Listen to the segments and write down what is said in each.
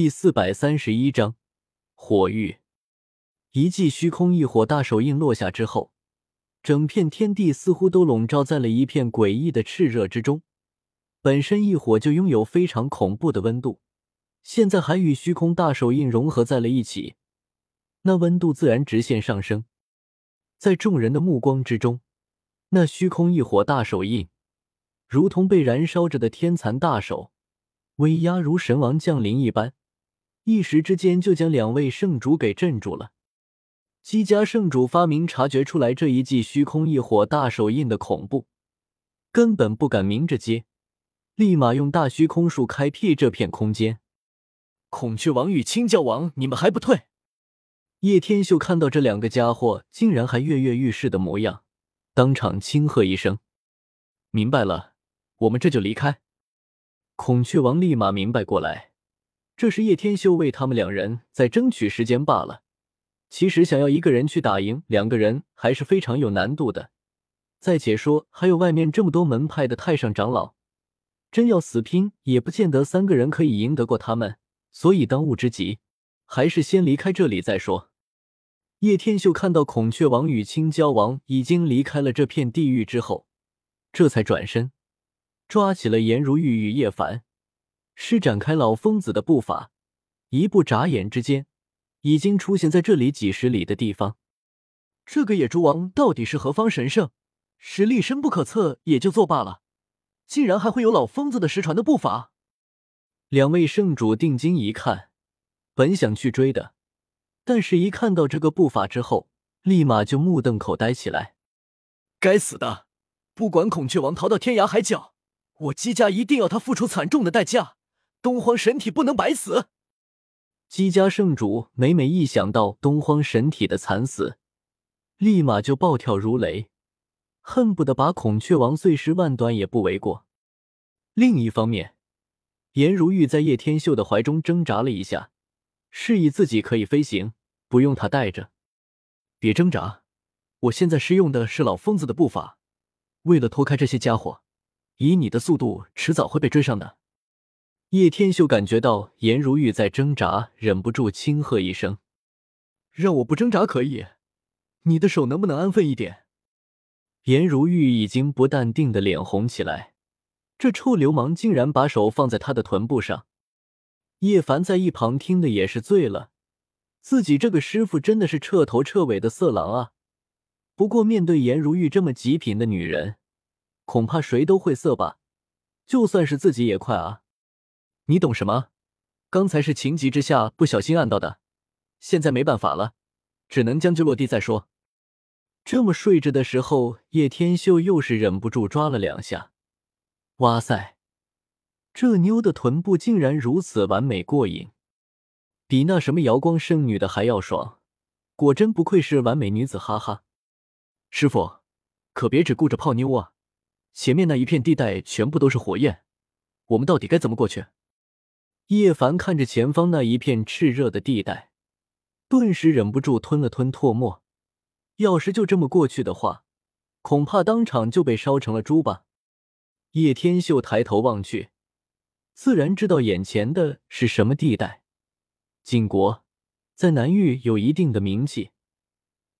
第四百三十一章火域。一记虚空异火大手印落下之后，整片天地似乎都笼罩在了一片诡异的炽热之中。本身异火就拥有非常恐怖的温度，现在还与虚空大手印融合在了一起，那温度自然直线上升。在众人的目光之中，那虚空异火大手印如同被燃烧着的天蚕大手，威压如神王降临一般，一时之间就将两位圣主给镇住了。姬家圣主发明察觉出来这一记虚空异火大手印的恐怖，根本不敢明着接。立马用大虚空术开辟这片空间。孔雀王与青教王，你们还不退？叶天秀看到这两个家伙竟然还跃跃欲试的模样，当场轻喝一声：“明白了，我们这就离开。”孔雀王立马明白过来，这是叶天秀为他们两人在争取时间罢了。其实想要一个人去打赢两个人还是非常有难度的。再且说，还有外面这么多门派的太上长老。真要死拼，也不见得三个人可以赢得过他们，所以当务之急还是先离开这里再说。叶天秀看到孔雀王与青蛟王已经离开了这片地狱之后，这才转身抓起了颜如玉与叶凡，施展开老疯子的步伐，一步眨眼之间，已经出现在这里几十里的地方。这个野猪王到底是何方神圣？实力深不可测也就作罢了。竟然还会有老疯子的失传的步伐！两位圣主定睛一看，本想去追的，但是一看到这个步伐之后，立马就目瞪口呆起来。该死的！不管孔雀王逃到天涯海角，我姬家一定要他付出惨重的代价！东荒神体不能白死！姬家圣主每每一想到东荒神体的惨死，立马就暴跳如雷。恨不得把孔雀王碎尸万段也不为过。另一方面，颜如玉在叶天秀的怀中挣扎了一下，示意自己可以飞行，不用他带着。别挣扎，我现在施用的是老疯子的步伐，为了拖开这些家伙，以你的速度，迟早会被追上的。叶天秀感觉到颜如玉在挣扎，忍不住轻喝一声：“让我不挣扎可以，你的手能不能安分一点？”颜如玉已经不淡定的脸红起来，这臭流氓竟然把手放在他的臀部上。叶凡在一旁听的也是醉了，自己这个师傅真的是彻头彻尾的色狼啊！不过面对颜如玉这么极品的女人，恐怕谁都会色吧？就算是自己也快啊！你懂什么？刚才是情急之下不小心按到的，现在没办法了，只能将就落地再说。这么睡着的时候，叶天秀又是忍不住抓了两下。哇塞，这妞的臀部竟然如此完美过瘾，比那什么瑶光圣女的还要爽。果真不愧是完美女子，哈哈。师傅，可别只顾着泡妞啊！前面那一片地带全部都是火焰，我们到底该怎么过去？叶凡看着前方那一片炽热的地带，顿时忍不住吞了吞唾沫。要是就这么过去的话，恐怕当场就被烧成了猪吧。叶天秀抬头望去，自然知道眼前的是什么地带。晋国在南域有一定的名气，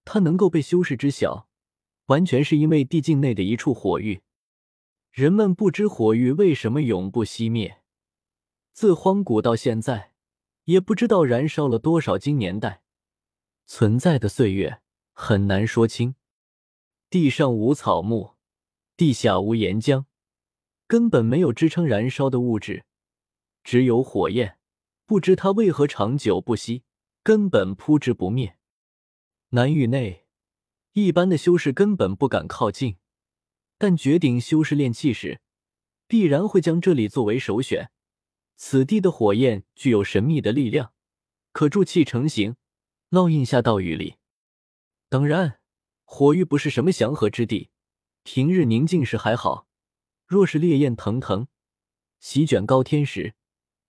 他能够被修士知晓，完全是因为地境内的一处火域。人们不知火域为什么永不熄灭，自荒古到现在，也不知道燃烧了多少经年代，存在的岁月。很难说清。地上无草木，地下无岩浆，根本没有支撑燃烧的物质，只有火焰。不知它为何长久不息，根本扑之不灭。南域内，一般的修士根本不敢靠近，但绝顶修士炼气时，必然会将这里作为首选。此地的火焰具有神秘的力量，可助气成形，烙印下道雨里。当然，火域不是什么祥和之地，平日宁静时还好，若是烈焰腾腾，席卷高天时，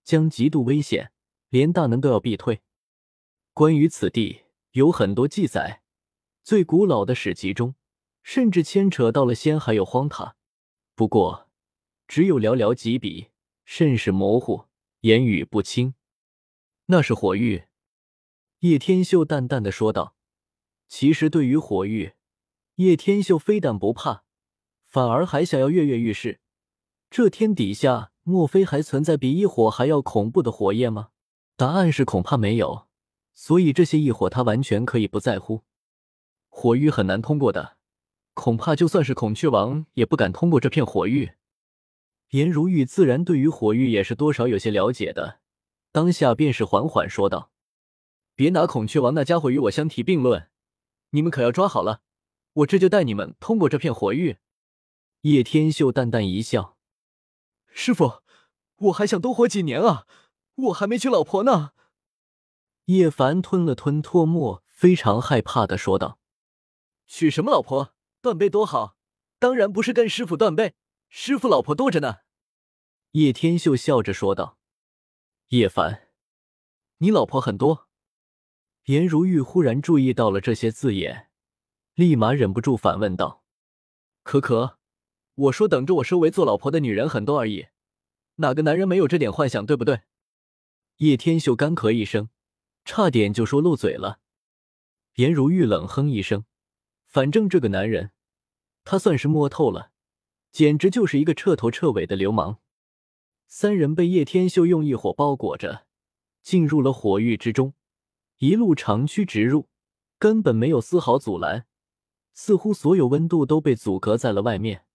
将极度危险，连大能都要避退。关于此地有很多记载，最古老的史籍中，甚至牵扯到了仙还有荒塔，不过只有寥寥几笔，甚是模糊，言语不清。那是火玉。叶天秀淡淡的说道。其实对于火玉，叶天秀非但不怕，反而还想要跃跃欲试。这天底下，莫非还存在比异火还要恐怖的火焰吗？答案是恐怕没有。所以这些异火，他完全可以不在乎。火域很难通过的，恐怕就算是孔雀王也不敢通过这片火域。颜如玉自然对于火域也是多少有些了解的，当下便是缓缓说道：“别拿孔雀王那家伙与我相提并论，你们可要抓好了，我这就带你们通过这片火域。”叶天秀淡淡一笑：“师傅，我还想多活几年啊，我还没娶老婆呢。”叶凡吞了吞唾沫，非常害怕的说道。娶什么老婆？断背多好，当然不是跟师傅断背，师傅老婆多着呢。叶天秀笑着说道：“叶凡，你老婆很多？”颜如玉忽然注意到了这些字眼，立马忍不住反问道：“可可，我说等着我收为做老婆的女人很多而已，哪个男人没有这点幻想，对不对？”叶天秀干咳一声，差点就说漏嘴了。颜如玉冷哼一声。反正这个男人，他算是摸透了，简直就是一个彻头彻尾的流氓。三人被叶天秀用异火包裹着，进入了火域之中，一路长驱直入，根本没有丝毫阻拦，似乎所有温度都被阻隔在了外面。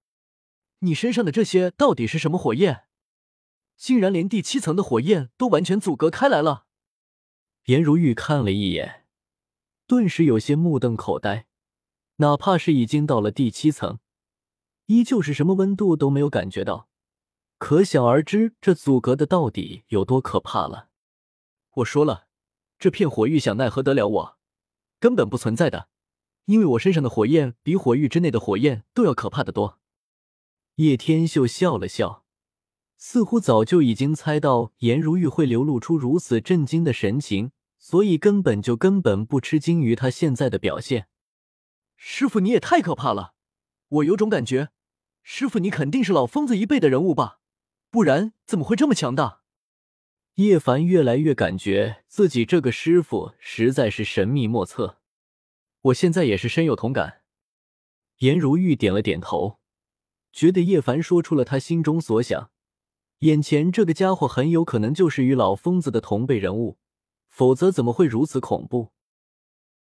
你身上的这些到底是什么火焰？竟然连第七层的火焰都完全阻隔开来了！颜如玉看了一眼，顿时有些目瞪口呆。哪怕是已经到了第七层，依旧是什么温度都没有感觉到，可想而知这阻隔的到底有多可怕了。我说了，这片火域想奈何得了我？根本不存在的，因为我身上的火焰比火域之内的火焰都要可怕的多。叶天秀笑了笑，似乎早就已经猜到颜如玉会流露出如此震惊的神情，所以根本就根本不吃惊于他现在的表现。师傅，你也太可怕了！我有种感觉，师傅你肯定是老疯子一辈的人物吧？不然怎么会这么强大？叶凡越来越感觉自己这个师傅实在是神秘莫测。我现在也是深有同感。颜如玉点了点头，觉得叶凡说出了他心中所想。眼前这个家伙很有可能就是与老疯子的同辈人物，否则怎么会如此恐怖？